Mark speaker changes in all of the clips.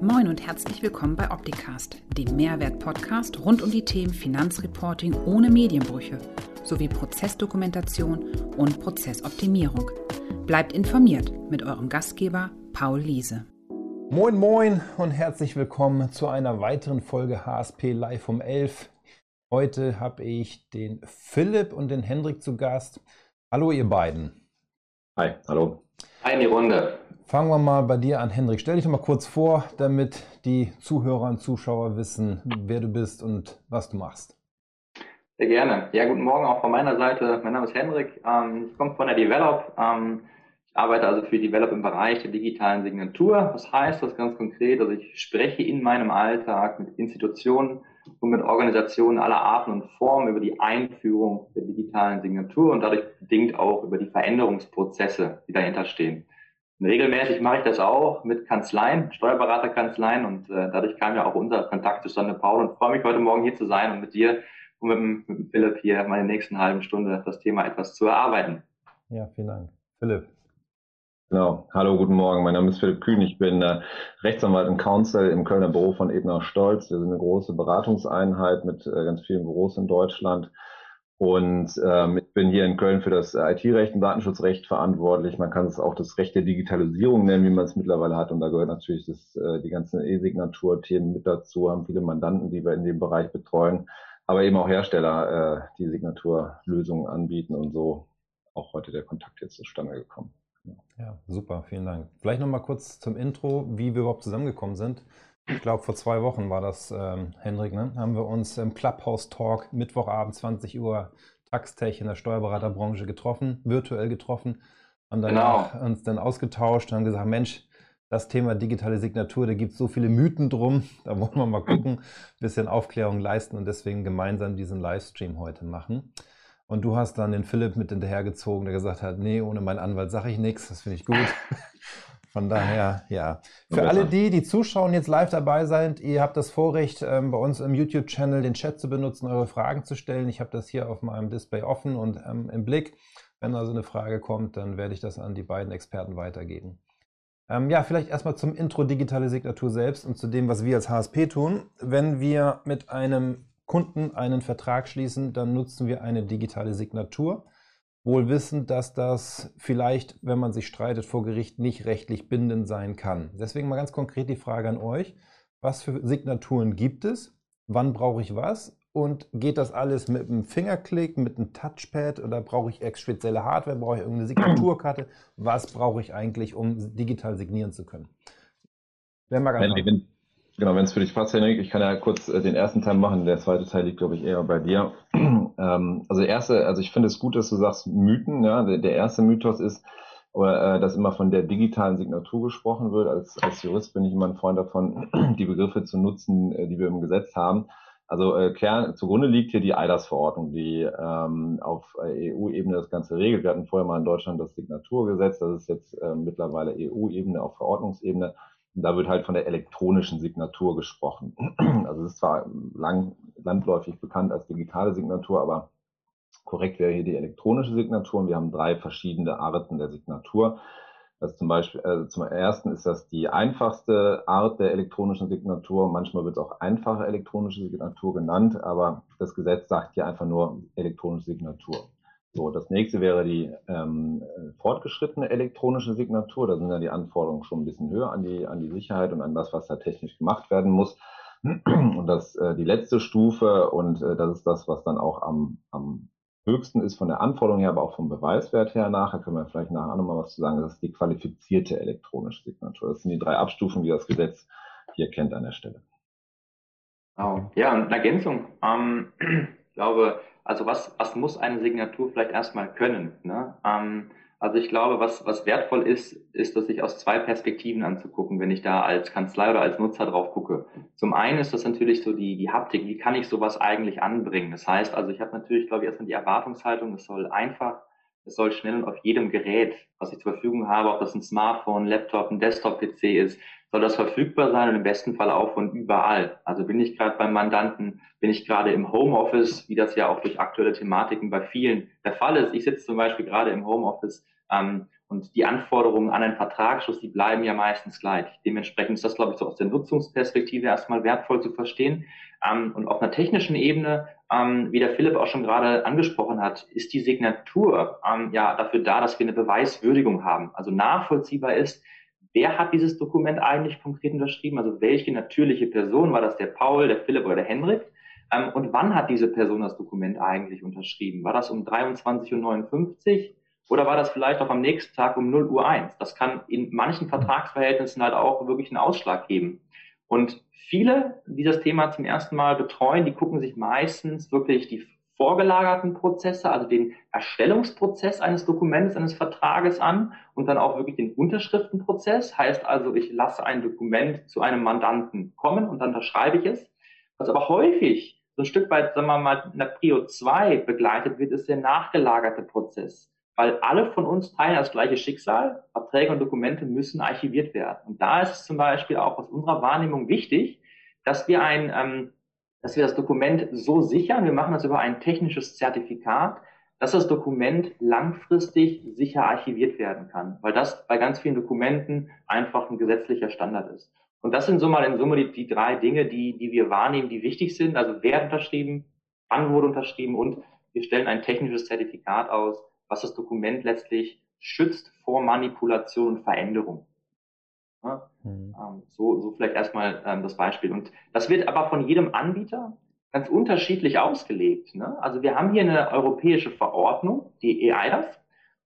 Speaker 1: Moin und herzlich willkommen bei Opticast, dem Mehrwert-Podcast rund um die Themen Finanzreporting ohne Medienbrüche sowie Prozessdokumentation und Prozessoptimierung. Bleibt informiert mit eurem Gastgeber Paul Liese.
Speaker 2: Moin moin und herzlich willkommen zu einer weiteren Folge HSP Live um 11. Heute habe ich den Philipp und den Hendrik zu Gast. Hallo ihr beiden.
Speaker 3: Hi, hallo.
Speaker 4: Hi in die Runde.
Speaker 2: Fangen wir mal bei dir an, Hendrik. Stell dich doch mal kurz vor, damit die Zuhörer und Zuschauer wissen, wer du bist und was du machst.
Speaker 4: Sehr gerne. Ja, guten Morgen auch von meiner Seite. Mein Name ist Hendrik. Ähm, ich komme von der Develop. Ähm, ich arbeite also für Develop im Bereich der digitalen Signatur. Was heißt das ganz konkret? Also ich spreche in meinem Alltag mit Institutionen und mit Organisationen aller Arten und Formen über die Einführung der digitalen Signatur und dadurch bedingt auch über die Veränderungsprozesse, die dahinter stehen. Regelmäßig mache ich das auch mit Kanzleien, Steuerberaterkanzleien und äh, dadurch kam ja auch unser Kontakt zustande, Paul, und freue mich heute Morgen hier zu sein und mit dir und mit mit Philipp hier meine nächsten halben Stunde das Thema etwas zu erarbeiten.
Speaker 2: Ja, vielen Dank. Philipp.
Speaker 3: Genau. Hallo, guten Morgen. Mein Name ist Philipp Kühn. Ich bin äh, Rechtsanwalt und Counsel im Kölner Büro von Ebner Stolz. Wir sind eine große Beratungseinheit mit äh, ganz vielen Büros in Deutschland und ähm, ich bin hier in Köln für das IT-Recht und Datenschutzrecht verantwortlich. Man kann es auch das Recht der Digitalisierung nennen, wie man es mittlerweile hat. Und da gehört natürlich das, äh, die ganzen E-Signatur-Themen mit dazu, haben viele Mandanten, die wir in dem Bereich betreuen, aber eben auch Hersteller, äh, die Signaturlösungen anbieten und so auch heute der Kontakt jetzt zustande gekommen.
Speaker 2: Ja, super, vielen Dank. Vielleicht nochmal kurz zum Intro, wie wir überhaupt zusammengekommen sind ich glaube, vor zwei Wochen war das, ähm, Hendrik, ne? haben wir uns im Clubhouse Talk Mittwochabend 20 Uhr Taxtech in der Steuerberaterbranche getroffen, virtuell getroffen, haben danach genau. uns dann ausgetauscht und haben gesagt, Mensch, das Thema digitale Signatur, da gibt es so viele Mythen drum, da wollen wir mal gucken, ein bisschen Aufklärung leisten und deswegen gemeinsam diesen Livestream heute machen. Und du hast dann den Philipp mit hinterhergezogen, der gesagt hat, nee, ohne meinen Anwalt sage ich nichts, das finde ich gut. Von daher, ja. Für alle die, die zuschauen, jetzt live dabei sind, ihr habt das Vorrecht, ähm, bei uns im YouTube-Channel den Chat zu benutzen, eure Fragen zu stellen. Ich habe das hier auf meinem Display offen und ähm, im Blick. Wenn also eine Frage kommt, dann werde ich das an die beiden Experten weitergeben. Ähm, ja, vielleicht erstmal zum Intro digitale Signatur selbst und zu dem, was wir als HSP tun. Wenn wir mit einem Kunden einen Vertrag schließen, dann nutzen wir eine digitale Signatur wohl wissend, dass das vielleicht, wenn man sich streitet vor Gericht, nicht rechtlich bindend sein kann. Deswegen mal ganz konkret die Frage an euch. Was für Signaturen gibt es? Wann brauche ich was? Und geht das alles mit einem Fingerklick, mit einem Touchpad oder brauche ich ex spezielle Hardware? Brauche ich irgendeine Signaturkarte? Was brauche ich eigentlich, um digital signieren zu können?
Speaker 3: Wer mag anfangen? Genau, wenn es für dich passt, Henrik, ich kann ja kurz äh, den ersten Teil machen. Der zweite Teil liegt, glaube ich, eher bei dir. ähm, also erste, also ich finde es gut, dass du sagst Mythen. Ja, der, der erste Mythos ist, oder, äh, dass immer von der digitalen Signatur gesprochen wird. Als, als Jurist bin ich immer ein Freund davon, die Begriffe zu nutzen, äh, die wir im Gesetz haben. Also äh, Kern, zugrunde liegt hier die EIDAS-Verordnung, die ähm, auf EU-Ebene das Ganze regelt. Wir hatten vorher mal in Deutschland das Signaturgesetz, das ist jetzt äh, mittlerweile EU-Ebene auf Verordnungsebene. Da wird halt von der elektronischen Signatur gesprochen. Also es ist zwar lang, landläufig bekannt als digitale Signatur, aber korrekt wäre hier die elektronische Signatur. Und wir haben drei verschiedene Arten der Signatur. Das zum Beispiel, also zum ersten ist das die einfachste Art der elektronischen Signatur. Manchmal wird es auch einfache elektronische Signatur genannt, aber das Gesetz sagt hier einfach nur elektronische Signatur. So, das nächste wäre die ähm, fortgeschrittene elektronische Signatur. Da sind ja die Anforderungen schon ein bisschen höher an die, an die Sicherheit und an das, was da technisch gemacht werden muss. Und das äh, die letzte Stufe, und äh, das ist das, was dann auch am, am höchsten ist von der Anforderung her, aber auch vom Beweiswert her nachher, können wir vielleicht nachher nochmal was zu sagen, das ist die qualifizierte elektronische Signatur. Das sind die drei Abstufungen, die das Gesetz hier kennt an der Stelle.
Speaker 4: Oh, ja, und eine Ergänzung. Ähm, ich glaube, also was, was muss eine Signatur vielleicht erstmal können? Ne? Ähm, also ich glaube, was, was wertvoll ist, ist, dass sich aus zwei Perspektiven anzugucken, wenn ich da als Kanzlei oder als Nutzer drauf gucke. Zum einen ist das natürlich so die, die Haptik, wie kann ich sowas eigentlich anbringen? Das heißt also, ich habe natürlich, glaube ich, erstmal die Erwartungshaltung, es soll einfach, es soll schnell und auf jedem Gerät, was ich zur Verfügung habe, ob das ein Smartphone, Laptop, ein Desktop-PC ist, soll das verfügbar sein und im besten Fall auch von überall. Also bin ich gerade beim Mandanten, bin ich gerade im Homeoffice, wie das ja auch durch aktuelle Thematiken bei vielen der Fall ist. Ich sitze zum Beispiel gerade im Homeoffice ähm, Und die Anforderungen an einen Vertragsschluss, die bleiben ja meistens gleich. Dementsprechend ist das, glaube ich, so aus der Nutzungsperspektive erstmal wertvoll zu verstehen. Ähm, und auf einer technischen Ebene, ähm, wie der Philipp auch schon gerade angesprochen hat, ist die Signatur ähm, ja dafür da, dass wir eine Beweiswürdigung haben. Also nachvollziehbar ist, wer hat dieses Dokument eigentlich konkret unterschrieben? Also welche natürliche Person, war das der Paul, der Philipp oder der Henrik? Ähm, und wann hat diese Person das Dokument eigentlich unterschrieben? War das um 23.59 Uhr oder war das vielleicht auch am nächsten Tag um 0 Uhr 1? Das kann in manchen Vertragsverhältnissen halt auch wirklich einen Ausschlag geben. Und viele, die das Thema zum ersten Mal betreuen, die gucken sich meistens wirklich die vorgelagerten Prozesse, also den Erstellungsprozess eines Dokuments, eines Vertrages an und dann auch wirklich den Unterschriftenprozess. Heißt also, ich lasse ein Dokument zu einem Mandanten kommen und dann unterschreibe ich es. Was aber häufig so ein Stück weit, sagen wir mal, in der Prio 2 begleitet wird, ist der nachgelagerte Prozess. Weil alle von uns teilen das gleiche Schicksal. Verträge und Dokumente müssen archiviert werden. Und da ist es zum Beispiel auch aus unserer Wahrnehmung wichtig, dass wir ein, ähm, dass wir das Dokument so sichern, wir machen das über ein technisches Zertifikat, dass das Dokument langfristig sicher archiviert werden kann, weil das bei ganz vielen Dokumenten einfach ein gesetzlicher Standard ist. Und das sind so mal in Summe die, die drei Dinge, die, die wir wahrnehmen, die wichtig sind. Also wer unterschrieben, wann wurde unterschrieben und wir stellen ein technisches Zertifikat aus, was das Dokument letztlich schützt vor Manipulation und Veränderung. Ja, mhm. Ähm, so, so vielleicht erstmal ähm, das Beispiel. Und das wird aber von jedem Anbieter ganz unterschiedlich ausgelegt. Ne? Also wir haben hier eine europäische Verordnung, die EIDAS,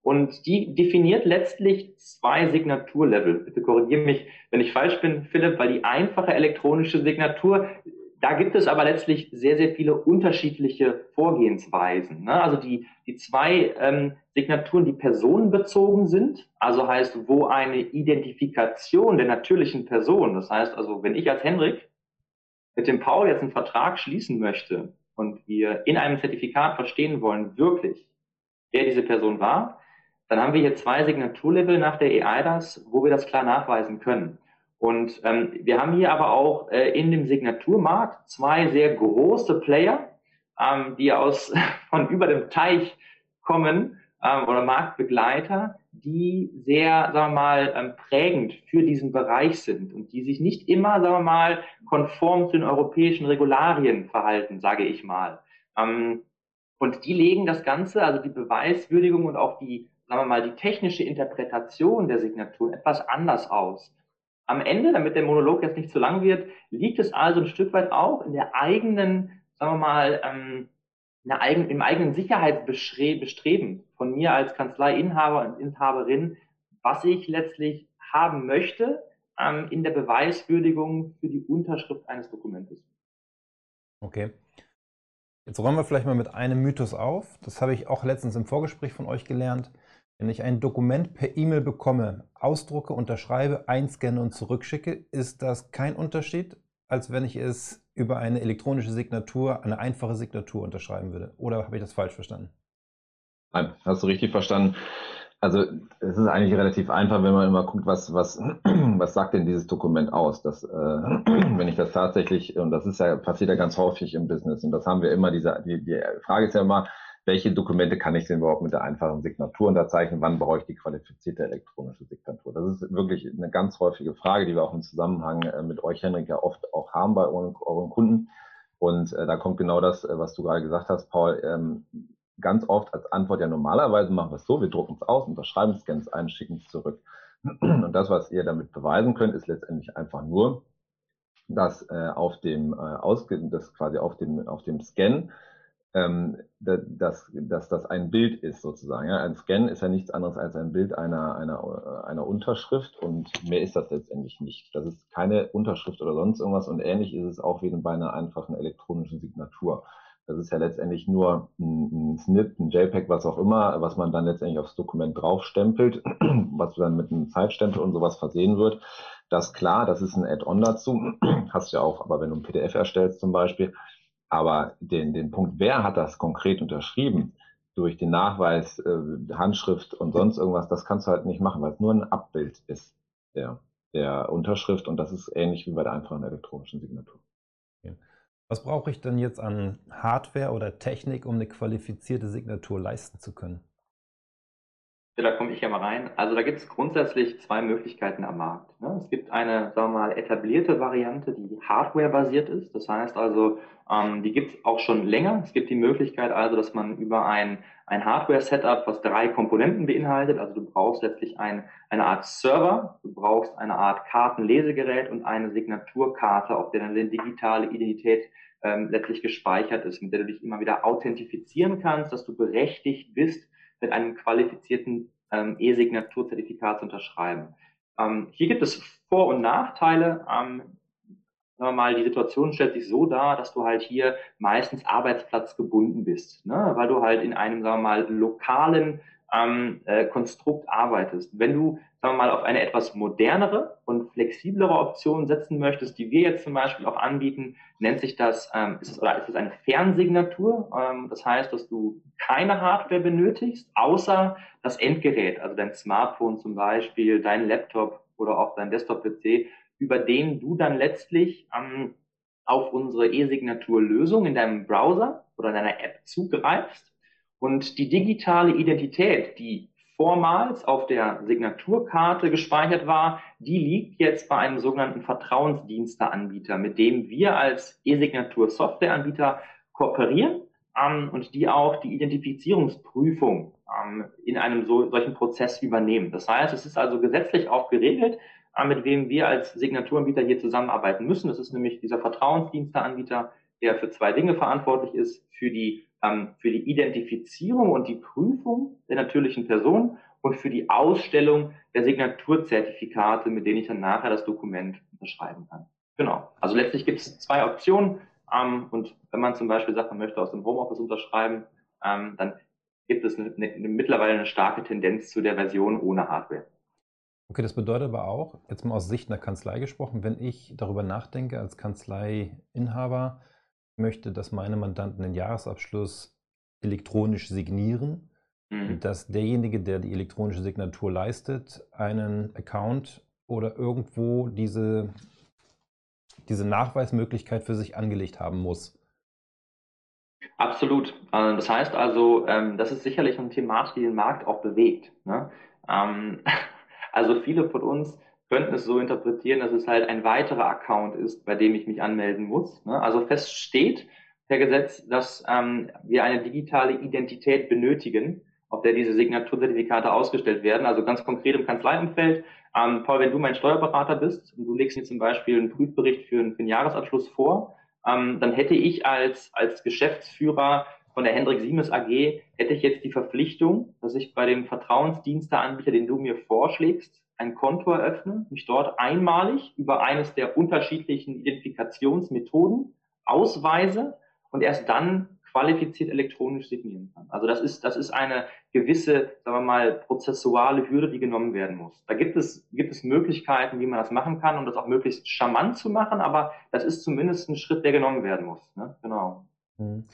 Speaker 4: und die definiert letztlich zwei Signaturlevel. Bitte korrigiere mich, wenn ich falsch bin, Philipp, weil die einfache elektronische Signatur, da gibt es aber letztlich sehr, sehr viele unterschiedliche Vorgehensweisen. Ne? Also die, die zwei ähm, Signaturen, die personenbezogen sind, also heißt, wo eine Identifikation der natürlichen Person, das heißt also, wenn ich als Henrik mit dem Paul jetzt einen Vertrag schließen möchte und wir in einem Zertifikat verstehen wollen, wirklich, wer diese Person war, dann haben wir hier zwei Signaturlevel nach der EIDAS, wo wir das klar nachweisen können. Und ähm, wir haben hier aber auch äh, in dem Signaturmarkt zwei sehr große Player, ähm, die aus von über dem Teich kommen ähm, oder Marktbegleiter, die sehr, sagen wir mal, ähm, prägend für diesen Bereich sind und die sich nicht immer, sagen wir mal, konform zu den europäischen Regularien verhalten, sage ich mal. Ähm, und die legen das Ganze, also die Beweiswürdigung und auch die sagen wir mal, die technische Interpretation der Signatur etwas anders aus. Am Ende, damit der Monolog jetzt nicht zu lang wird, liegt es also ein Stück weit auch in der eigenen, sagen wir mal, ähm, eigen, im eigenen Sicherheitsbestreben von mir als Kanzleiinhaber und Inhaberin, was ich letztlich haben möchte ähm, in der Beweiswürdigung für die Unterschrift eines Dokumentes.
Speaker 2: Okay. Jetzt räumen wir vielleicht mal mit einem Mythos auf. Das habe ich auch letztens im Vorgespräch von euch gelernt. Wenn ich ein Dokument per E-Mail bekomme, ausdrucke, unterschreibe, einscanne und zurückschicke, ist das kein Unterschied, als wenn ich es über eine elektronische Signatur, eine einfache Signatur unterschreiben würde. Oder habe ich das falsch verstanden?
Speaker 3: Nein, hast du richtig verstanden. Also es ist eigentlich relativ einfach, wenn man immer guckt, was, was, was sagt denn dieses Dokument aus. Das, äh, wenn ich das tatsächlich, und das ist ja, passiert ja ganz häufig im Business, und das haben wir immer, diese, die, die Frage ist ja immer, welche Dokumente kann ich denn überhaupt mit der einfachen Signatur unterzeichnen? Wann brauche ich die qualifizierte elektronische Signatur? Das ist wirklich eine ganz häufige Frage, die wir auch im Zusammenhang äh, mit euch, Henrik, ja oft auch haben bei euren, Kunden. Und äh, da kommt genau das, äh, was du gerade gesagt hast, Paul. Ähm, ganz oft als Antwort ja normalerweise machen wir es so, wir drucken es aus, unterschreiben es, scannen es ein, schicken es zurück. Und das, was ihr damit beweisen könnt, ist letztendlich einfach nur, dass äh, auf dem äh, Ausge das quasi auf dem auf dem Scan ähm, dass, dass das ein Bild ist sozusagen. Ja? Ein Scan ist ja nichts anderes als ein Bild einer, einer, einer Unterschrift und mehr ist das letztendlich nicht. Das ist keine Unterschrift oder sonst irgendwas und ähnlich ist es auch wie bei einer einfachen elektronischen Signatur. Das ist ja letztendlich nur ein, ein Snip, ein JPEG, was auch immer, was man dann letztendlich aufs Dokument draufstempelt, was dann mit einem Zeitstempel und sowas versehen wird. Das klar, das ist ein Add-on dazu. Hast ja auch, aber wenn du ein PDF erstellst zum Beispiel, aber den, den Punkt, wer hat das konkret unterschrieben, durch den Nachweis, äh, Handschrift und sonst irgendwas, das kannst du halt nicht machen, weil es nur ein Abbild ist der, der Unterschrift und das ist ähnlich wie bei der einfachen elektronischen Signatur.
Speaker 2: Was brauche ich denn jetzt an Hardware oder Technik, um eine qualifizierte Signatur leisten zu können?
Speaker 4: Da komme ich ja mal rein. Also da gibt es grundsätzlich zwei Möglichkeiten am Markt. Ne? Es gibt eine, sagen wir mal, etablierte Variante, die Hardware-basiert ist. Das heißt also, ähm, die gibt es auch schon länger. Es gibt die Möglichkeit also, dass man über ein, ein Hardware-Setup, was drei Komponenten beinhaltet, also du brauchst letztlich ein, eine Art Server, du brauchst eine Art Kartenlesegerät und eine Signaturkarte, auf der eine digitale Identität ähm, letztlich gespeichert ist, mit der du dich immer wieder authentifizieren kannst, dass du berechtigt bist, mit einem qualifizierten ähm, E-Signatur-Zertifikat zu unterschreiben. Ähm, hier gibt es Vor- und Nachteile. Ähm, sagen wir mal, die Situation stellt sich so dar, dass du halt hier meistens arbeitsplatzgebunden bist, ne? weil du halt in einem, sagen wir mal, lokalen ähm, äh, Konstrukt arbeitest. Wenn du, sagen wir mal, auf eine etwas modernere und flexiblere Option setzen möchtest, die wir jetzt zum Beispiel auch anbieten, nennt sich das, ähm, ist es, oder ist es eine Fernsignatur? Ähm, das heißt, dass du keine Hardware benötigst, außer das Endgerät, also dein Smartphone zum Beispiel, dein Laptop oder auch dein Desktop-PC, über den du dann letztlich ähm, auf unsere E-Signatur-Lösung in deinem Browser oder in deiner App zugreifst und die digitale Identität, die vormals auf der Signaturkarte gespeichert war, die liegt jetzt bei einem sogenannten Vertrauensdiensteanbieter, mit dem wir als E-Signatur-Softwareanbieter kooperieren ähm, und die auch die Identifizierungsprüfung ähm, in einem so, solchen Prozess übernehmen. Das heißt, es ist also gesetzlich auch geregelt, äh, mit wem wir als Signaturanbieter hier zusammenarbeiten müssen. Das ist nämlich dieser Vertrauensdiensteanbieter, der für zwei Dinge verantwortlich ist, für die ähm, für die Identifizierung und die Prüfung der natürlichen Person und für die Ausstellung der Signaturzertifikate, mit denen ich dann nachher das Dokument unterschreiben kann. Genau. Also letztlich gibt es zwei Optionen. Ähm, und wenn man zum Beispiel sagt, man möchte aus dem Homeoffice unterschreiben, ähm, dann gibt es eine, eine, mittlerweile eine starke Tendenz zu der Version ohne Hardware.
Speaker 2: Okay, das bedeutet aber auch, jetzt mal aus Sicht einer Kanzlei gesprochen, wenn ich darüber nachdenke als Kanzleiinhaber, möchte, dass meine Mandanten den Jahresabschluss elektronisch signieren, mhm. dass derjenige, der die elektronische Signatur leistet, einen Account oder irgendwo diese, diese Nachweismöglichkeit für sich angelegt haben muss.
Speaker 4: Absolut. Äh, das heißt also, ähm, das ist sicherlich eine Thematik, die den Markt auch bewegt. Ne? Ähm, also viele von uns könnten es so interpretieren, dass es halt ein weiterer Account ist, bei dem ich mich anmelden muss. Ne? Also fest steht per Gesetz, dass ähm, wir eine digitale Identität benötigen, auf der diese Signaturzertifikate ausgestellt werden. Also ganz konkret im Kanzleiumfeld. Ähm, Paul, wenn du mein Steuerberater bist und du legst mir zum Beispiel einen Prüfbericht für, einen, für einen Jahresabschluss vor, ähm, dann hätte ich als, als Geschäftsführer von der Hendrik Siemes AG, hätte ich jetzt die Verpflichtung, dass ich bei dem Vertrauensdiensteanbieter, den du mir vorschlägst, ein Konto eröffne, mich dort einmalig über eines der unterschiedlichen Identifikationsmethoden ausweise und erst dann qualifiziert elektronisch signieren kann. Also das ist, das ist eine gewisse, sagen wir mal, prozessuale Hürde, die genommen werden muss. Da gibt es, gibt es Möglichkeiten, wie man das machen kann, um das auch möglichst charmant zu machen, aber das ist zumindest ein Schritt, der genommen werden muss. Ne? Genau.
Speaker 2: Mhm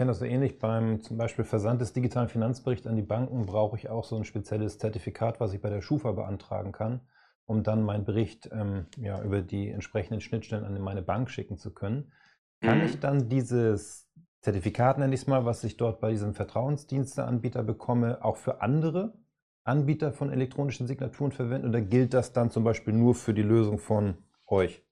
Speaker 2: kenne das so ähnlich. Beim zum Beispiel Versand des digitalen Finanzberichts an die Banken brauche ich auch so ein spezielles Zertifikat, was ich bei der Schufa beantragen kann, um dann meinen Bericht ähm, ja, über die entsprechenden Schnittstellen an meine Bank schicken zu können. Kann mhm. ich dann dieses Zertifikat, nenne ich es mal, was ich dort bei diesem Vertrauensdiensteanbieter bekomme, auch für andere Anbieter von elektronischen Signaturen verwenden oder gilt das dann zum Beispiel nur für die Lösung von euch?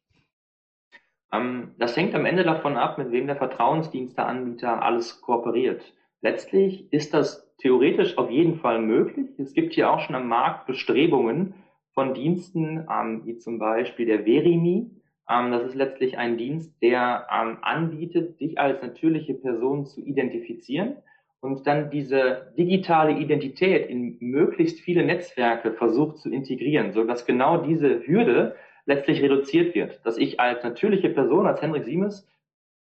Speaker 4: Ähm, das hängt am Ende davon ab, mit wem der Vertrauensdiensteanbieter alles kooperiert. Letztlich ist das theoretisch auf jeden Fall möglich. Es gibt hier auch schon am Markt Bestrebungen von Diensten, ähm, wie zum Beispiel der Verimi. Ähm, das ist letztlich ein Dienst, der ähm, anbietet, dich als natürliche Person zu identifizieren und dann diese digitale Identität in möglichst viele Netzwerke versucht zu integrieren, sodass genau diese Hürde letztlich reduziert wird. Dass ich als natürliche Person, als Hendrik Siemes,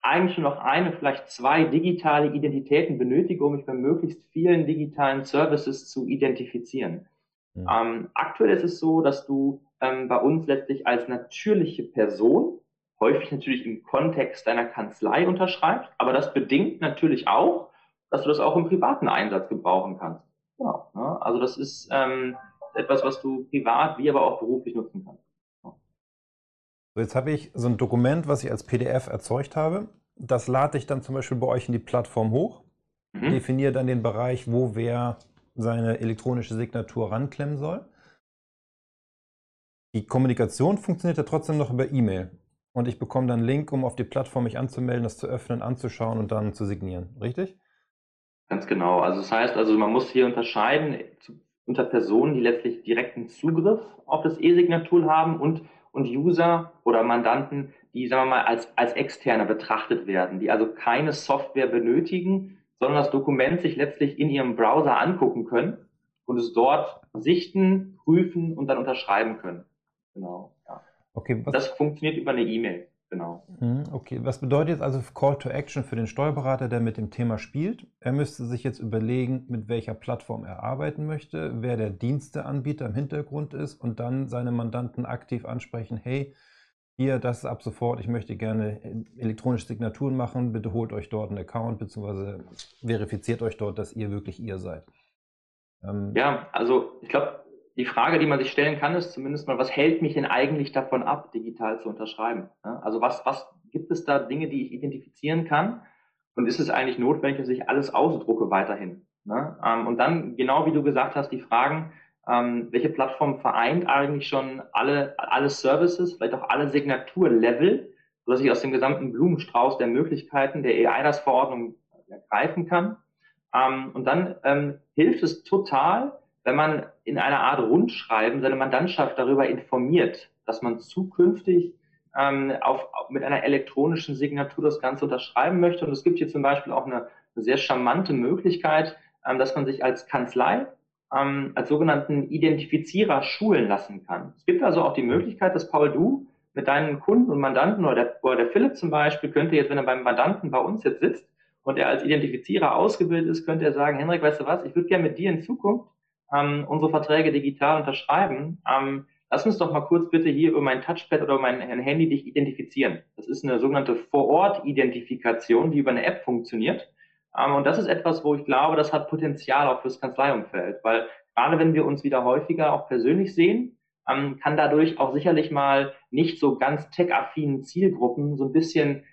Speaker 4: eigentlich nur noch eine, vielleicht zwei digitale Identitäten benötige, um mich bei möglichst vielen digitalen Services zu identifizieren. Mhm. Ähm, aktuell ist es so, dass du ähm, bei uns letztlich als natürliche Person, häufig natürlich im Kontext deiner Kanzlei unterschreibst, aber das bedingt natürlich auch, dass du das auch im privaten Einsatz gebrauchen kannst. Genau. Ne? Also das ist ähm, etwas, was du privat wie aber auch beruflich nutzen kannst.
Speaker 2: So, jetzt habe ich so ein Dokument, was ich als PDF erzeugt habe. Das lade ich dann zum Beispiel bei euch in die Plattform hoch, mhm. definiere dann den Bereich, wo wer seine elektronische Signatur ranklemmen soll. Die Kommunikation funktioniert ja trotzdem noch über E-Mail. Und ich bekomme dann einen Link, um auf die Plattform mich anzumelden, das zu öffnen, anzuschauen und dann zu signieren. Richtig?
Speaker 4: Ganz genau. Also das heißt, also man muss hier unterscheiden unter Personen, die letztlich direkten Zugriff auf das E-Signatur haben und, und User oder Mandanten, die, sagen wir mal, als, als externe betrachtet werden, die also keine Software benötigen, sondern das Dokument sich letztlich in ihrem Browser angucken können und es dort sichten, prüfen und dann unterschreiben können. Genau. Ja. Okay, das funktioniert über eine E-Mail. Genau.
Speaker 2: Hm, okay, was bedeutet jetzt also Call to Action für den Steuerberater, der mit dem Thema spielt? Er müsste sich jetzt überlegen, mit welcher Plattform er arbeiten möchte, wer der Diensteanbieter im Hintergrund ist und dann seine Mandanten aktiv ansprechen, hey, hier, das ist ab sofort, ich möchte gerne elektronische Signaturen machen, bitte holt euch dort einen Account, beziehungsweise verifiziert euch dort, dass ihr wirklich ihr seid.
Speaker 4: Ähm, ja, also ich glaube, die Frage, die man sich stellen kann, ist zumindest mal, was hält mich denn eigentlich davon ab, digital zu unterschreiben? Also was, was gibt es da Dinge, die ich identifizieren kann? Und ist es eigentlich notwendig, dass ich alles ausdrucke weiterhin? Ähm, und dann, genau wie du gesagt hast, die Fragen, ähm, welche Plattform vereint eigentlich schon alle, alle Services, vielleicht auch alle Signaturlevel, sodass ich aus dem gesamten Blumenstrauß der Möglichkeiten der EIDAS-Verordnung ergreifen kann. Ähm, und dann hilft es total, wenn man in einer Art Rundschreiben seine Mandantschaft darüber informiert, dass man zukünftig ähm, auf, mit einer elektronischen Signatur das Ganze unterschreiben möchte. Und es gibt hier zum Beispiel auch eine, eine sehr charmante Möglichkeit, ähm, dass man sich als Kanzlei ähm, als sogenannten Identifizierer schulen lassen kann. Es gibt also auch die Möglichkeit, dass Paul Du mit deinen Kunden und Mandanten oder der, oder der Philipp zum Beispiel könnte jetzt, wenn er beim Mandanten bei uns jetzt sitzt und er als Identifizierer ausgebildet ist, könnte er sagen, Henrik, weißt du was, ich würde gerne mit dir in Zukunft ähm, unsere Verträge digital unterschreiben, ähm, lass uns doch mal kurz bitte hier über mein Touchpad oder mein Handy dich identifizieren. Das ist eine sogenannte Vor-Ort-Identifikation, die über eine App funktioniert. Ähm, und das ist etwas, wo ich glaube, das hat Potenzial auch fürs Kanzleiumfeld, weil gerade wenn wir uns wieder häufiger auch persönlich sehen, ähm, kann dadurch auch sicherlich mal nicht so ganz tech-affinen Zielgruppen so ein bisschen,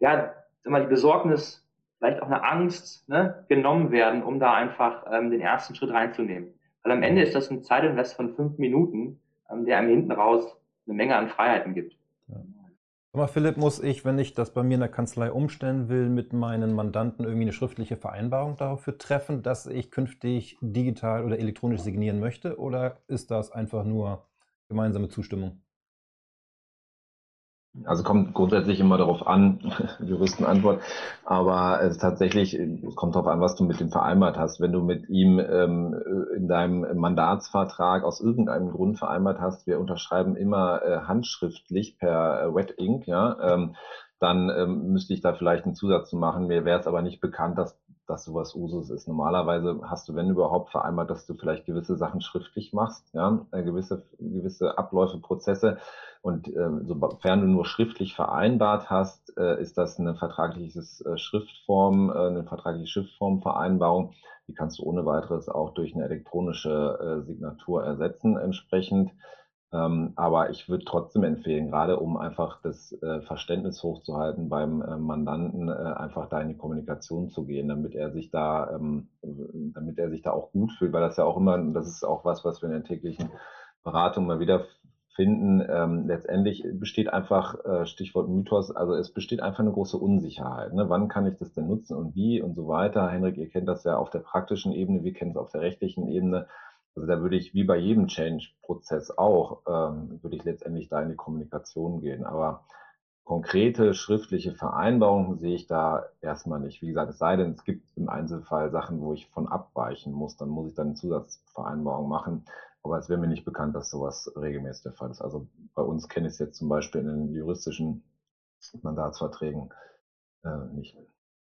Speaker 4: ja, mal, die Besorgnis vielleicht auch eine Angst ne, genommen werden, um da einfach ähm, den ersten Schritt reinzunehmen. Weil am Ende ist das ein Zeitinvest von fünf Minuten, ähm, der einem hinten raus eine Menge an Freiheiten gibt. Ja.
Speaker 2: Aber Philipp, muss ich, wenn ich das bei mir in der Kanzlei umstellen will, mit meinen Mandanten irgendwie eine schriftliche Vereinbarung dafür treffen, dass ich künftig digital oder elektronisch signieren möchte? Oder ist das einfach nur gemeinsame Zustimmung?
Speaker 3: Also kommt grundsätzlich immer darauf an, Juristenantwort, aber es tatsächlich es kommt darauf an, was du mit ihm vereinbart hast. Wenn du mit ihm ähm, in deinem Mandatsvertrag aus irgendeinem Grund vereinbart hast, wir unterschreiben immer äh, handschriftlich per äh, Wet Ink, ja, ähm, dann ähm, müsste ich da vielleicht einen Zusatz zu machen. Mir wäre es aber nicht bekannt, dass, dass sowas Usus ist. Normalerweise hast du, wenn überhaupt, vereinbart, dass du vielleicht gewisse Sachen schriftlich machst, ja, äh, gewisse, gewisse Abläufe, Prozesse. Und äh, sofern du nur schriftlich vereinbart hast, äh, ist das eine vertragliche äh, Schriftform, äh, eine vertragliche Schriftformvereinbarung. Die kannst du ohne weiteres auch durch eine elektronische äh, Signatur ersetzen entsprechend. Ähm, aber ich würde trotzdem empfehlen, gerade um einfach das äh, Verständnis hochzuhalten beim äh, Mandanten, äh, einfach da in die Kommunikation zu gehen, damit er sich da, ähm, damit er sich da auch gut fühlt, weil das ja auch immer, das ist auch was, was wir in der täglichen Beratung mal wieder finden. Ähm, letztendlich besteht einfach, äh, Stichwort Mythos, also es besteht einfach eine große Unsicherheit. Ne? Wann kann ich das denn nutzen und wie und so weiter. Henrik, ihr kennt das ja auf der praktischen Ebene, wir kennen es auf der rechtlichen Ebene. Also da würde ich, wie bei jedem Change-Prozess auch, ähm, würde ich letztendlich da in die Kommunikation gehen. Aber konkrete schriftliche Vereinbarungen sehe ich da erstmal nicht. Wie gesagt, es sei denn, es gibt im Einzelfall Sachen, wo ich von abweichen muss, dann muss ich dann eine Zusatzvereinbarung machen. Aber es wäre mir nicht bekannt, dass sowas regelmäßig der Fall ist. Also bei uns kenne ich es jetzt zum Beispiel in den juristischen Mandatsverträgen äh, nicht.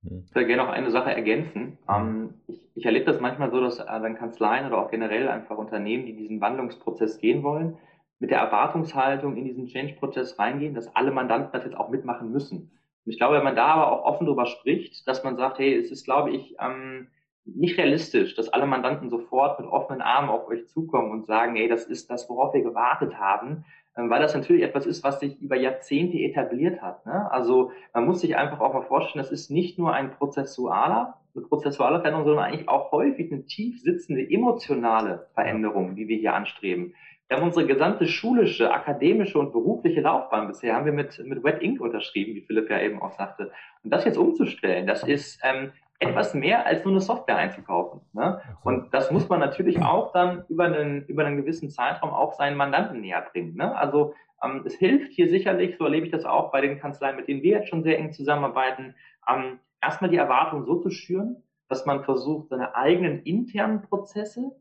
Speaker 4: Ich würde gerne noch eine Sache ergänzen. Ähm, ich, ich, erlebe das manchmal so, dass äh, dann Kanzleien oder auch generell einfach Unternehmen, die diesen Wandlungsprozess gehen wollen, mit der Erwartungshaltung in diesen Change-Prozess reingehen, dass alle Mandanten das jetzt auch mitmachen müssen. Und ich glaube, wenn man da aber auch offen darüber spricht, dass man sagt, hey, es ist, glaube ich, ähm, nicht realistisch, dass alle Mandanten sofort mit offenen Armen auf euch zukommen und sagen, hey, das ist das, worauf wir gewartet haben, weil das natürlich etwas ist, was sich über Jahrzehnte etabliert hat. Ne? Also man muss sich einfach auch mal vorstellen, das ist nicht nur ein prozessualer eine prozessuale Veränderung, sondern eigentlich auch häufig eine tief sitzende emotionale Veränderung, die wir hier anstreben. Wir haben unsere gesamte schulische, akademische und berufliche Laufbahn bisher haben wir mit, mit Wet Ink unterschrieben, wie Philipp ja eben auch sagte. Und das jetzt umzustellen, das ist ähm, etwas mehr als nur eine Software einzukaufen. Ne? Und das muss man natürlich auch dann über einen, über einen gewissen Zeitraum auch seinen Mandanten näher bringen. Ne? Also ähm, es hilft hier sicherlich, so erlebe ich das auch bei den Kanzleien, mit denen wir jetzt schon sehr eng zusammenarbeiten, ähm, erstmal die Erwartung so zu schüren, dass man versucht, seine eigenen internen Prozesse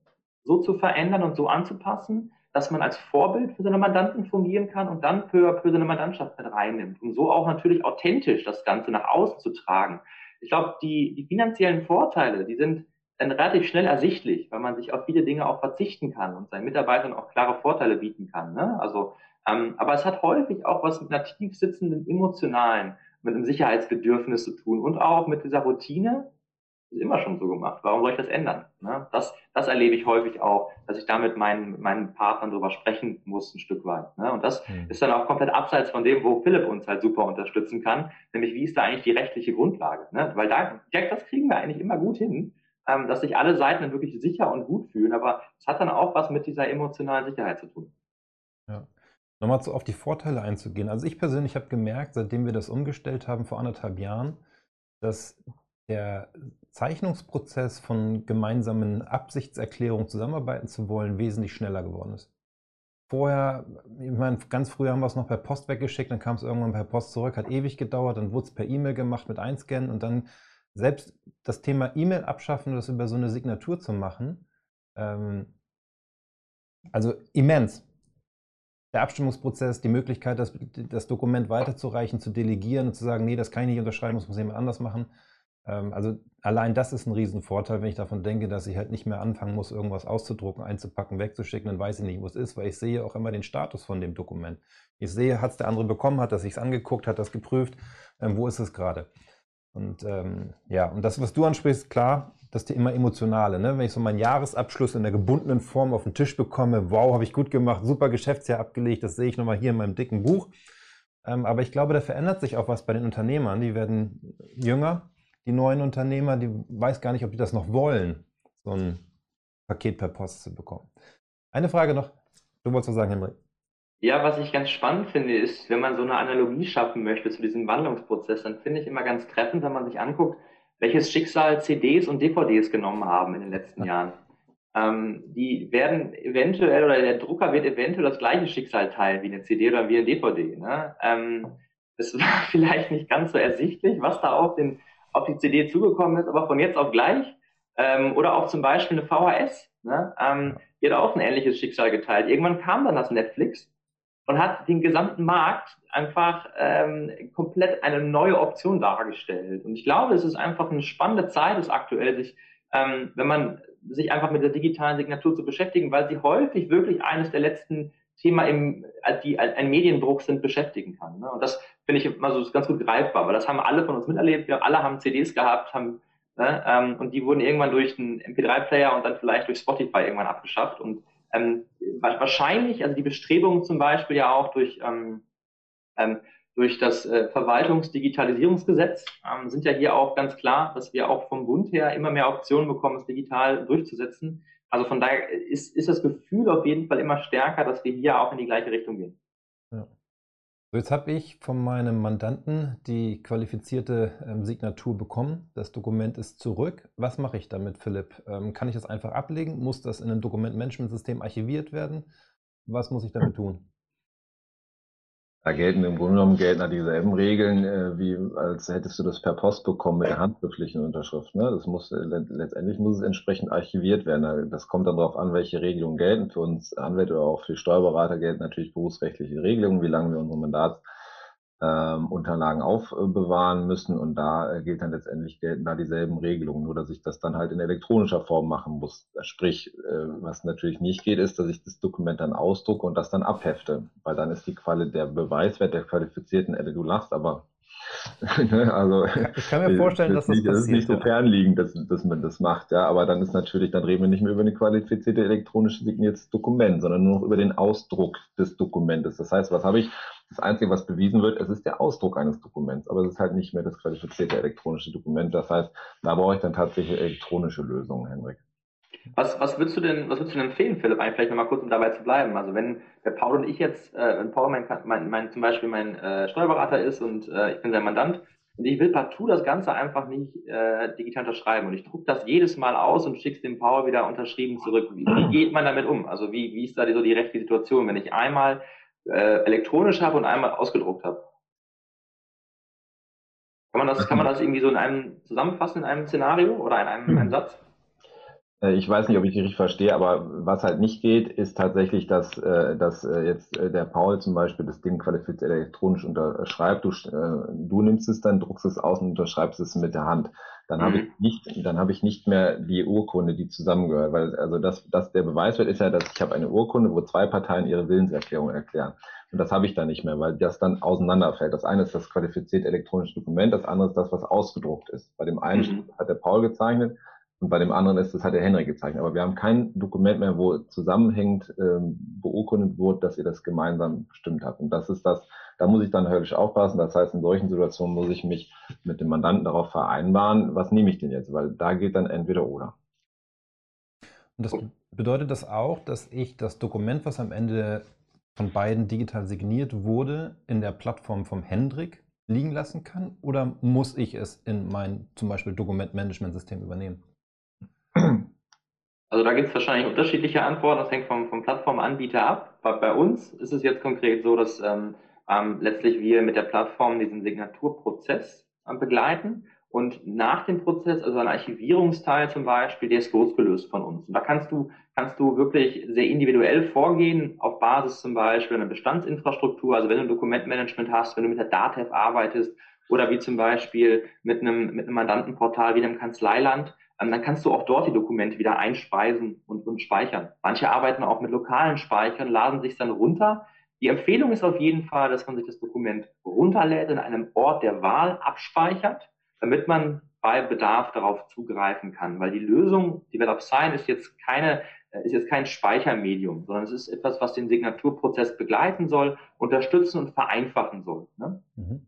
Speaker 4: so zu verändern und so anzupassen, dass man als Vorbild für seine Mandanten fungieren kann und dann für, für seine Mandantschaft mit reinnimmt, um so auch natürlich authentisch das Ganze nach außen zu tragen. Ich glaube, die, die finanziellen Vorteile, die sind dann relativ schnell ersichtlich, weil man sich auf viele Dinge auch verzichten kann und seinen Mitarbeitern auch klare Vorteile bieten kann. Ne? Also, ähm, aber es hat häufig auch was mit einer tief sitzenden emotionalen, mit einem Sicherheitsbedürfnis zu tun und auch mit dieser Routine, ist immer schon so gemacht. Warum soll ich das ändern? Ne? Das, das erlebe ich häufig auch, dass ich da mit meinen, meinen Partnern drüber sprechen muss, ein Stück weit. Ne? Und das mhm. ist dann auch komplett abseits von dem, wo Philipp uns halt super unterstützen kann, nämlich wie ist da eigentlich die rechtliche Grundlage? Ne? Weil da, Jack, das kriegen wir eigentlich immer gut hin, ähm, dass sich alle Seiten wirklich sicher und gut fühlen, aber es hat dann auch was mit dieser emotionalen Sicherheit zu tun.
Speaker 2: Ja. Nochmal zu, auf die Vorteile einzugehen. Also ich persönlich habe gemerkt, seitdem wir das umgestellt haben vor anderthalb Jahren, dass der Zeichnungsprozess von gemeinsamen Absichtserklärungen zusammenarbeiten zu wollen wesentlich schneller geworden ist. Vorher, ich meine, ganz früher haben wir es noch per Post weggeschickt, dann kam es irgendwann per Post zurück, hat ewig gedauert, dann wurde es per E-Mail gemacht mit Einscannen und dann selbst das Thema E-Mail abschaffen, das über so eine Signatur zu machen, ähm, also immens. Der Abstimmungsprozess, die Möglichkeit, das, das Dokument weiterzureichen, zu delegieren und zu sagen, nee, das kann ich nicht unterschreiben, das muss jemand anders machen, also allein das ist ein Riesenvorteil, wenn ich davon denke, dass ich halt nicht mehr anfangen muss, irgendwas auszudrucken, einzupacken, wegzuschicken, dann weiß ich nicht, wo es ist, weil ich sehe auch immer den Status von dem Dokument. Ich sehe, hat es der andere bekommen, hat er sich angeguckt, hat das geprüft, ähm, wo ist es gerade. Und ähm, ja, und das, was du ansprichst, klar, das Thema Emotionale. Ne? Wenn ich so meinen Jahresabschluss in der gebundenen Form auf den Tisch bekomme, wow, habe ich gut gemacht, super Geschäftsjahr abgelegt, das sehe ich nochmal hier in meinem dicken Buch. Ähm, aber ich glaube, da verändert sich auch was bei den Unternehmern. Die werden jünger, die neuen Unternehmer, die weiß gar nicht, ob die das noch wollen, so ein Paket per Post zu bekommen. Eine Frage noch. Du wolltest was sagen, Henry.
Speaker 4: Ja, was ich ganz spannend finde, ist, wenn man so eine Analogie schaffen möchte zu diesem Wandlungsprozess, dann finde ich immer ganz treffend, wenn man sich anguckt, welches Schicksal CDs und DVDs genommen haben in den letzten Jahren. Ähm, die werden eventuell, oder der Drucker wird eventuell das gleiche Schicksal teilen wie eine CD oder wie eine DVD. Ne? Ähm, es war vielleicht nicht ganz so ersichtlich, was da auf den auf die CD zugekommen ist, aber von jetzt auf gleich. Ähm, oder auch zum Beispiel eine VHS, ne? ähm, die hat auch ein ähnliches Schicksal geteilt. Irgendwann kam dann das Netflix und hat den gesamten Markt einfach ähm, komplett eine neue Option dargestellt. Und ich glaube, es ist einfach eine spannende Zeit, ist aktuell, sich, ähm, wenn man sich einfach mit der digitalen Signatur zu beschäftigen, weil sie häufig wirklich eines der letzten Thema im, die ein Medienbruch sind, beschäftigen kann. Ne? Und das finde ich immer so ganz gut greifbar, weil das haben alle von uns miterlebt. Wir alle haben CDs gehabt, haben, ne, ähm, und die wurden irgendwann durch einen MP3-Player und dann vielleicht durch Spotify irgendwann abgeschafft. Und ähm, wahrscheinlich, also die Bestrebungen zum Beispiel ja auch durch, ähm, ähm, durch das äh, Verwaltungsdigitalisierungsgesetz ähm, sind ja hier auch ganz klar, dass wir auch vom Bund her immer mehr Optionen bekommen, es digital durchzusetzen. Also von daher ist, ist das Gefühl auf jeden Fall immer stärker, dass wir hier auch in die gleiche Richtung gehen.
Speaker 2: Ja. So, jetzt habe ich von meinem Mandanten die qualifizierte ähm, Signatur bekommen. Das Dokument ist zurück. Was mache ich damit, Philipp? Ähm, kann ich das einfach ablegen? Muss das in einem Dokumentmanagementsystem archiviert werden? Was muss ich damit tun?
Speaker 3: Da gelten im Grunde genommen gelten da dieselben Regeln, äh, wie als hättest du das per Post bekommen mit der handschriftlichen Unterschrift. Ne? Das muss letztendlich muss es entsprechend archiviert werden. Das kommt dann darauf an, welche Regelungen gelten. Für uns Anwälte oder auch für Steuerberater gelten natürlich berufsrechtliche Regelungen, wie lange wir unsere Mandats ähm, Unterlagen aufbewahren müssen. Und da äh, gilt dann letztendlich gelten da dieselben Regelungen, nur dass ich das dann halt in elektronischer Form machen muss. Sprich, äh, was natürlich nicht geht, ist, dass ich das Dokument dann ausdrucke und das dann abhefte, weil dann ist die Quali der Beweiswert der qualifizierten, du lachst, aber
Speaker 2: also, ich kann mir vorstellen, dass das,
Speaker 3: nicht,
Speaker 2: das
Speaker 3: ist nicht so fernliegend, dass, dass man das macht, ja. Aber dann ist natürlich, dann reden wir nicht mehr über eine qualifizierte elektronische signiertes Dokument, sondern nur noch über den Ausdruck des Dokumentes. Das heißt, was habe ich? Das Einzige, was bewiesen wird, es ist der Ausdruck eines Dokuments, aber es ist halt nicht mehr das qualifizierte elektronische Dokument. Das heißt, da brauche ich dann tatsächlich elektronische Lösungen, Henrik.
Speaker 4: Was, was würdest du denn, was würdest du denn empfehlen, Philipp, eigentlich vielleicht nochmal kurz, um dabei zu bleiben? Also wenn der Paul und ich jetzt, äh, wenn Paul mein, mein, mein, zum Beispiel mein äh, Steuerberater ist und äh, ich bin sein Mandant und ich will partout das Ganze einfach nicht äh, digital unterschreiben und ich drucke das jedes Mal aus und schicke es dem Paul wieder unterschrieben zurück. Wie, wie, geht man damit um? Also wie, wie ist da die, so die rechtliche Situation, wenn ich einmal äh, elektronisch habe und einmal ausgedruckt habe? Kann man das, kann man das irgendwie so in einem zusammenfassen, in einem Szenario oder in einem, in einem Satz?
Speaker 3: Äh, ich weiß nicht, ob ich dich richtig verstehe, aber was halt nicht geht, ist tatsächlich, dass, äh, dass äh, jetzt der Paul zum Beispiel das Ding qualifiziert elektronisch unterschreibt. Du, du nimmst es dann, druckst es aus und unterschreibst es mit der Hand. Dann mhm. habe ich nicht, dann habe ich nicht mehr die Urkunde, die zusammengehört, weil also das, das der Beweiswert ist ja, dass ich habe eine Urkunde, wo zwei Parteien ihre Willenserklärung erklären. Und das habe ich dann nicht mehr, weil das dann auseinanderfällt. Das eine ist das qualifizierte elektronische Dokument, das andere ist das, was ausgedruckt ist. Bei dem einen mhm. hat der Paul gezeichnet, und bei dem anderen ist, das hat der Henry gezeichnet. Aber wir haben kein Dokument mehr, wo zusammenhängend ähm, beurkundet wurde, dass ihr das gemeinsam bestimmt habt. Und das ist das, da muss ich dann höllisch aufpassen. Das heißt, in solchen Situationen muss ich mich mit dem Mandanten darauf vereinbaren, was nehme ich denn jetzt? Weil da geht dann entweder oder.
Speaker 2: Und das bedeutet das auch, dass ich das Dokument, was am Ende von beiden digital signiert wurde, in der Plattform vom Hendrik liegen lassen kann? Oder muss ich es in mein zum Beispiel Dokumentmanagementsystem übernehmen?
Speaker 4: Also da gibt es wahrscheinlich unterschiedliche Antworten. Das hängt vom, vom Plattformanbieter ab. Bei, bei uns ist es jetzt konkret so, dass ähm, ähm, letztlich wir mit der Plattform diesen Signaturprozess ähm, begleiten. Und nach dem Prozess, also ein Archivierungsteil zum Beispiel, der ist losgelöst von uns. Und da kannst du, kannst du wirklich sehr individuell vorgehen, auf Basis zum Beispiel einer Bestandsinfrastruktur. Also wenn du Dokumentmanagement hast, wenn du mit der DATEV arbeitest oder wie zum Beispiel mit einem, mit einem Mandantenportal wie dem Kanzleiland, dann kannst du auch dort die Dokumente wieder einspeisen und, und speichern. Manche arbeiten auch mit lokalen Speichern, laden sich dann runter. Die Empfehlung ist auf jeden Fall, dass man sich das Dokument runterlädt, in einem Ort der Wahl abspeichert, damit man bei Bedarf darauf zugreifen kann. Weil die Lösung Develop Sign ist jetzt keine, äh, ist jetzt kein Speichermedium, sondern es ist etwas, was den Signaturprozess begleiten soll, unterstützen und vereinfachen soll. Ne? Mhm.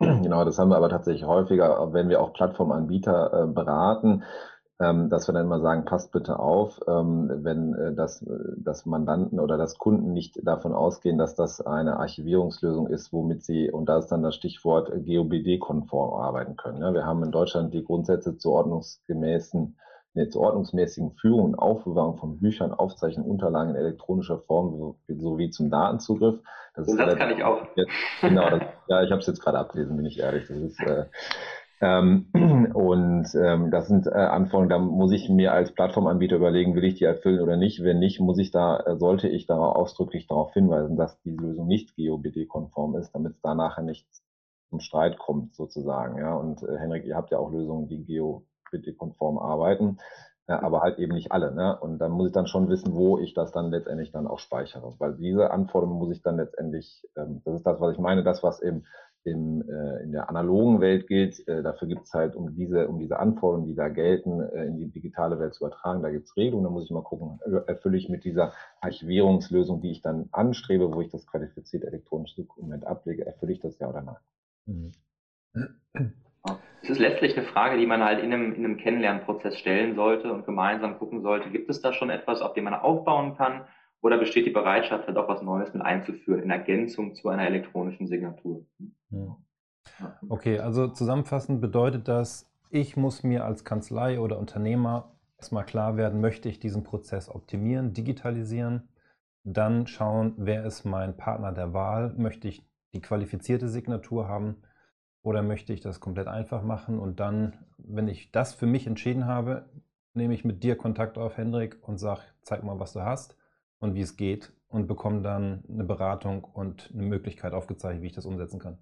Speaker 3: Genau, das haben wir aber tatsächlich häufiger, wenn wir auch Plattformanbieter äh, beraten, ähm, dass wir dann immer sagen, passt bitte auf, ähm, wenn äh, das, das Mandanten oder das Kunden nicht davon ausgehen, dass das eine Archivierungslösung ist, womit sie, und da ist dann das Stichwort GOBD-konform arbeiten können. Ja, wir haben in Deutschland die Grundsätze zur ordnungsgemäßen nee, zur ordnungsmäßigen Führung und Aufbewahrung von Büchern, Aufzeichnungen, Unterlagen in elektronischer Form sowie zum Datenzugriff.
Speaker 4: Das, ist das kann ich auch.
Speaker 3: Jetzt, genau, das, ja, ich habe es jetzt gerade abgelesen, bin ich ehrlich. Das ist, äh, ähm, und ähm, das sind äh, Anforderungen, da muss ich mir als Plattformanbieter überlegen, will ich die erfüllen oder nicht. Wenn nicht, muss ich da, äh, sollte ich da ausdrücklich darauf hinweisen, dass die Lösung nicht GOBD-konform ist, damit es da nachher nicht zum Streit kommt, sozusagen. Ja, und äh, Henrik, ihr habt ja auch Lösungen, die GOBD konform arbeiten, äh, aber halt eben nicht alle. Ne? Und dann muss ich dann schon wissen, wo ich das dann letztendlich dann auch speichere. Weil diese Anforderungen muss ich dann letztendlich, ähm, das ist das, was ich meine, das, was eben im, äh, in der analogen Welt gilt, äh, dafür gibt es halt, um diese, um diese Anforderungen, die da gelten, äh, in die digitale Welt zu übertragen, da gibt es Regelungen, da muss ich mal gucken, erfülle ich mit dieser Archivierungslösung, die ich dann anstrebe, wo ich das qualifizierte elektronische Dokument ablege, erfülle ich das ja oder nein? Mhm.
Speaker 4: Es ist letztlich eine Frage, die man halt in einem, in einem Kennenlernprozess stellen sollte und gemeinsam gucken sollte, gibt es da schon etwas, auf dem man aufbauen kann? Oder besteht die Bereitschaft, halt auch was Neues mit einzuführen in Ergänzung zu einer elektronischen Signatur? Ja.
Speaker 2: Okay, also zusammenfassend bedeutet das, ich muss mir als Kanzlei oder Unternehmer erstmal klar werden, möchte ich diesen Prozess optimieren, digitalisieren, dann schauen, wer ist mein Partner der Wahl, möchte ich die qualifizierte Signatur haben, oder möchte ich das komplett einfach machen und dann, wenn ich das für mich entschieden habe, nehme ich mit dir Kontakt auf, Hendrik, und sage, zeig mal, was du hast und wie es geht und bekomme dann eine Beratung und eine Möglichkeit aufgezeigt, wie ich das umsetzen kann.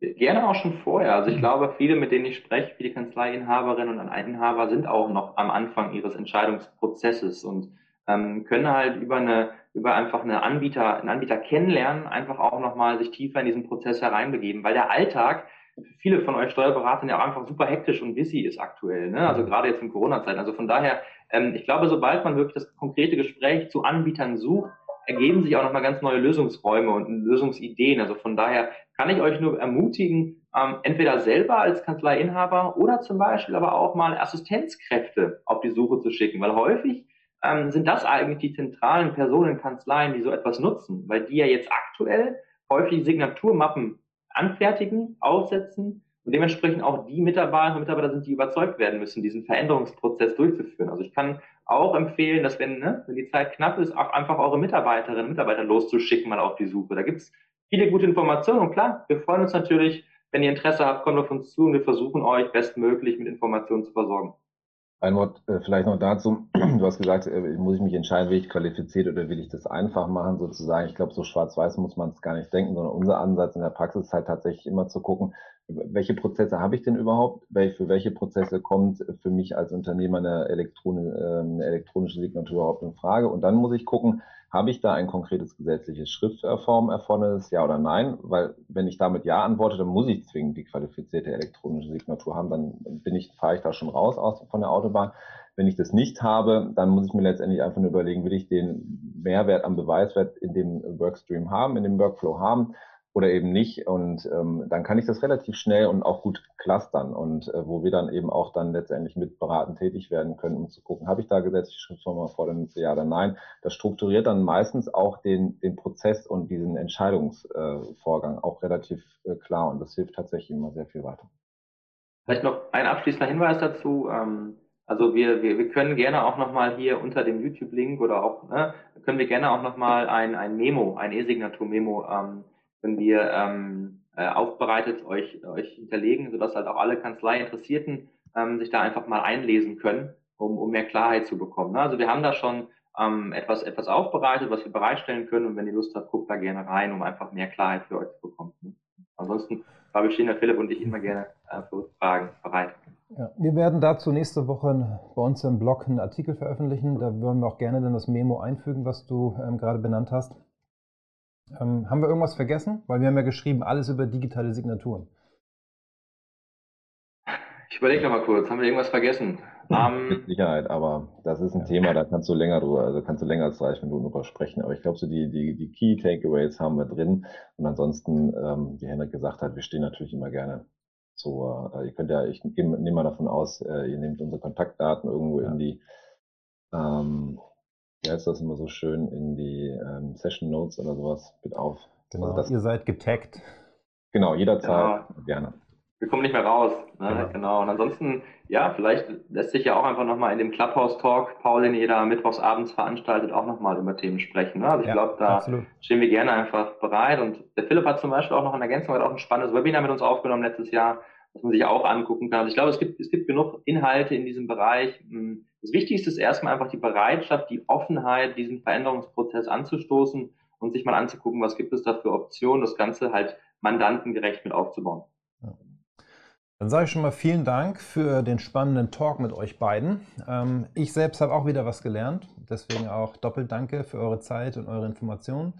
Speaker 4: Gerne auch schon vorher. Also ich glaube, viele, mit denen ich spreche, viele Kanzleiinhaberinnen und Inhaber sind auch noch am Anfang ihres Entscheidungsprozesses und ähm, können halt über eine, über einfach eine Anbieter, einen Anbieter kennenlernen, einfach auch nochmal sich tiefer in diesen Prozess hereinbegeben, weil der Alltag für viele von euch Steuerberatern ja auch einfach super hektisch und busy ist aktuell, ne? also gerade jetzt in Corona-Zeiten. Also von daher, ähm, ich glaube, sobald man wirklich das konkrete Gespräch zu Anbietern sucht, ergeben sich auch nochmal ganz neue Lösungsräume und Lösungsideen. Also von daher kann ich euch nur ermutigen, ähm, entweder selber als Kanzleiinhaber oder zum Beispiel aber auch mal Assistenzkräfte auf die Suche zu schicken, weil häufig ähm, sind das eigentlich die zentralen Personen in Kanzleien, die so etwas nutzen, weil die ja jetzt aktuell häufig Signaturmappen anfertigen, aussetzen und dementsprechend auch die Mitarbeiter und Mitarbeiter sind, die überzeugt werden müssen, diesen Veränderungsprozess durchzuführen. Also ich kann auch empfehlen, dass wenn, ne, wenn die Zeit knapp ist, auch einfach eure Mitarbeiterinnen und Mitarbeiter loszuschicken, mal auf die Suche. Da gibt es viele gute Informationen und klar, wir freuen uns natürlich, wenn ihr Interesse habt, kommt auf uns zu und wir versuchen euch bestmöglich mit Informationen zu versorgen.
Speaker 3: Ein Wort äh, vielleicht noch dazu. Du hast gesagt, äh, muss ich mich entscheiden, will ich qualifiziert oder will ich das einfach machen, sozusagen. Ich glaube, so schwarz-weiß muss man es gar nicht denken, sondern unser Ansatz in der Praxis ist halt tatsächlich immer zu gucken, welche Prozesse habe ich denn überhaupt? Für welche Prozesse kommt für mich als Unternehmer ähm, eine elektronische Signatur überhaupt in Frage? Und dann muss ich gucken, habe ich da ein konkretes gesetzliches Schriftform erfordernis, ja oder nein? Weil wenn ich damit ja antworte, dann muss ich zwingend die qualifizierte elektronische Signatur haben, dann bin ich, fahre ich da schon raus aus, von der Autobahn. Wenn ich das nicht habe, dann muss ich mir letztendlich einfach nur überlegen, will ich den Mehrwert am Beweiswert in dem Workstream haben, in dem Workflow haben? Oder eben nicht. Und ähm, dann kann ich das relativ schnell und auch gut clustern und äh, wo wir dann eben auch dann letztendlich mit beraten tätig werden können, um zu gucken, habe ich da gesetzliche Schriftformen erfordernis, ja oder nein. Das strukturiert dann meistens auch den, den Prozess und diesen Entscheidungsvorgang äh, auch relativ äh, klar und das hilft tatsächlich immer sehr viel weiter.
Speaker 4: Vielleicht noch ein abschließender Hinweis dazu. Ähm also wir, wir, wir können gerne auch nochmal hier unter dem YouTube-Link oder auch, ne, können wir gerne auch nochmal ein, ein Memo, ein E-Signatur-Memo ähm, können wir ähm, äh, aufbereitet euch, euch hinterlegen, sodass halt auch alle Kanzlei-Interessierten ähm, sich da einfach mal einlesen können, um, um mehr Klarheit zu bekommen. Ne? Also wir haben da schon ähm, etwas, etwas aufbereitet, was wir bereitstellen können und wenn ihr Lust habt, guckt da gerne rein, um einfach mehr Klarheit für euch zu bekommen. Ne? Ansonsten, glaube ich, stehen der Philipp und ich immer gerne äh, für Fragen bereit.
Speaker 2: Ja, wir werden dazu nächste Woche bei uns im Blog einen Artikel veröffentlichen. Da würden wir auch gerne dann das Memo einfügen, was du ähm, gerade benannt hast. Ähm, haben wir irgendwas vergessen? Weil wir haben ja geschrieben, alles über digitale Signaturen.
Speaker 4: Ich überlege nochmal kurz, haben wir irgendwas vergessen?
Speaker 3: Um, Mit Sicherheit, aber das ist ein ja. Thema, da kannst du länger drüber, also kannst du länger als 30 Minuten drüber sprechen. Aber ich glaube, so die, die, die Key Takeaways haben wir drin. Und ansonsten, ähm, wie Henrik gesagt hat, wir stehen natürlich immer gerne zu, äh, ihr könnt ja, ich nehme mal davon aus, äh, ihr nehmt unsere Kontaktdaten irgendwo ja. in die ähm, wie heißt das immer so schön, in die ähm, Session Notes oder sowas mit auf.
Speaker 2: Genau, also das, ihr seid getaggt.
Speaker 3: Genau, jederzeit, ja. gerne.
Speaker 4: Wir kommen nicht mehr raus. Ne? Genau. genau. Und ansonsten, ja, vielleicht lässt sich ja auch einfach nochmal in dem Clubhouse-Talk, Paul, den ihr da mittwochsabends veranstaltet, auch nochmal über Themen sprechen. Ne? Also ich ja, glaube, da absolut. stehen wir gerne einfach bereit. Und der Philipp hat zum Beispiel auch noch in Ergänzung, hat auch ein spannendes Webinar mit uns aufgenommen letztes Jahr, was man sich auch angucken kann. Also ich glaube, es gibt, es gibt genug Inhalte in diesem Bereich. Hm, das Wichtigste ist erstmal einfach die Bereitschaft, die Offenheit, diesen Veränderungsprozess anzustoßen und sich mal anzugucken, was gibt es da für Optionen, das Ganze halt mandantengerecht mit aufzubauen.
Speaker 2: Dann sage ich schon mal vielen Dank für den spannenden Talk mit euch beiden. Ähm, ich selbst habe auch wieder was gelernt, deswegen auch doppelt danke für eure Zeit und eure Informationen.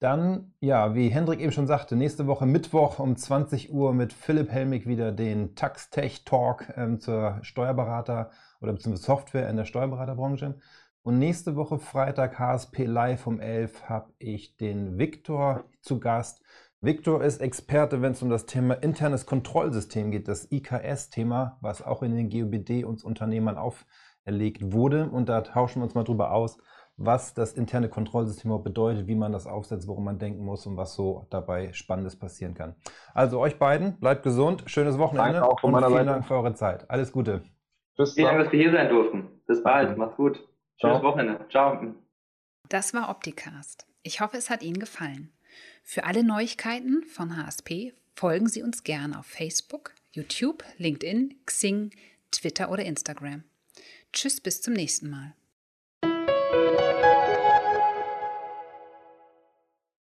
Speaker 2: Dann, ja, wie Hendrik eben schon sagte, nächste Woche Mittwoch um 20 Uhr mit Philipp Helmig wieder den Tax-Tech Talk ähm, zur Steuerberater- oder beziehungsweise Software in der Steuerberaterbranche. Und nächste Woche Freitag HSP Live um 11 habe ich den Viktor zu Gast. Viktor ist Experte, wenn es um das Thema internes Kontrollsystem geht, das IKS-Thema, was auch in den GOBD uns Unternehmern auferlegt wurde. Und da tauschen wir uns mal drüber aus, was das interne Kontrollsystem auch bedeutet, wie man das aufsetzt, worum man denken muss und was so dabei Spannendes passieren kann. Also euch beiden, bleibt gesund, schönes Wochenende
Speaker 3: Danke auch von
Speaker 2: und
Speaker 3: vielen
Speaker 2: Seite. Dank für eure Zeit. Alles Gute.
Speaker 4: Bis Vielen Dank, dass wir hier sein durften. Bis bald. Macht's gut. Schönes Ciao. Wochenende. Ciao.
Speaker 1: Das war Opticast. Ich hoffe, es hat Ihnen gefallen. Für alle Neuigkeiten von HSP folgen Sie uns gerne auf Facebook, YouTube, LinkedIn, Xing, Twitter oder Instagram. Tschüss, bis zum nächsten Mal.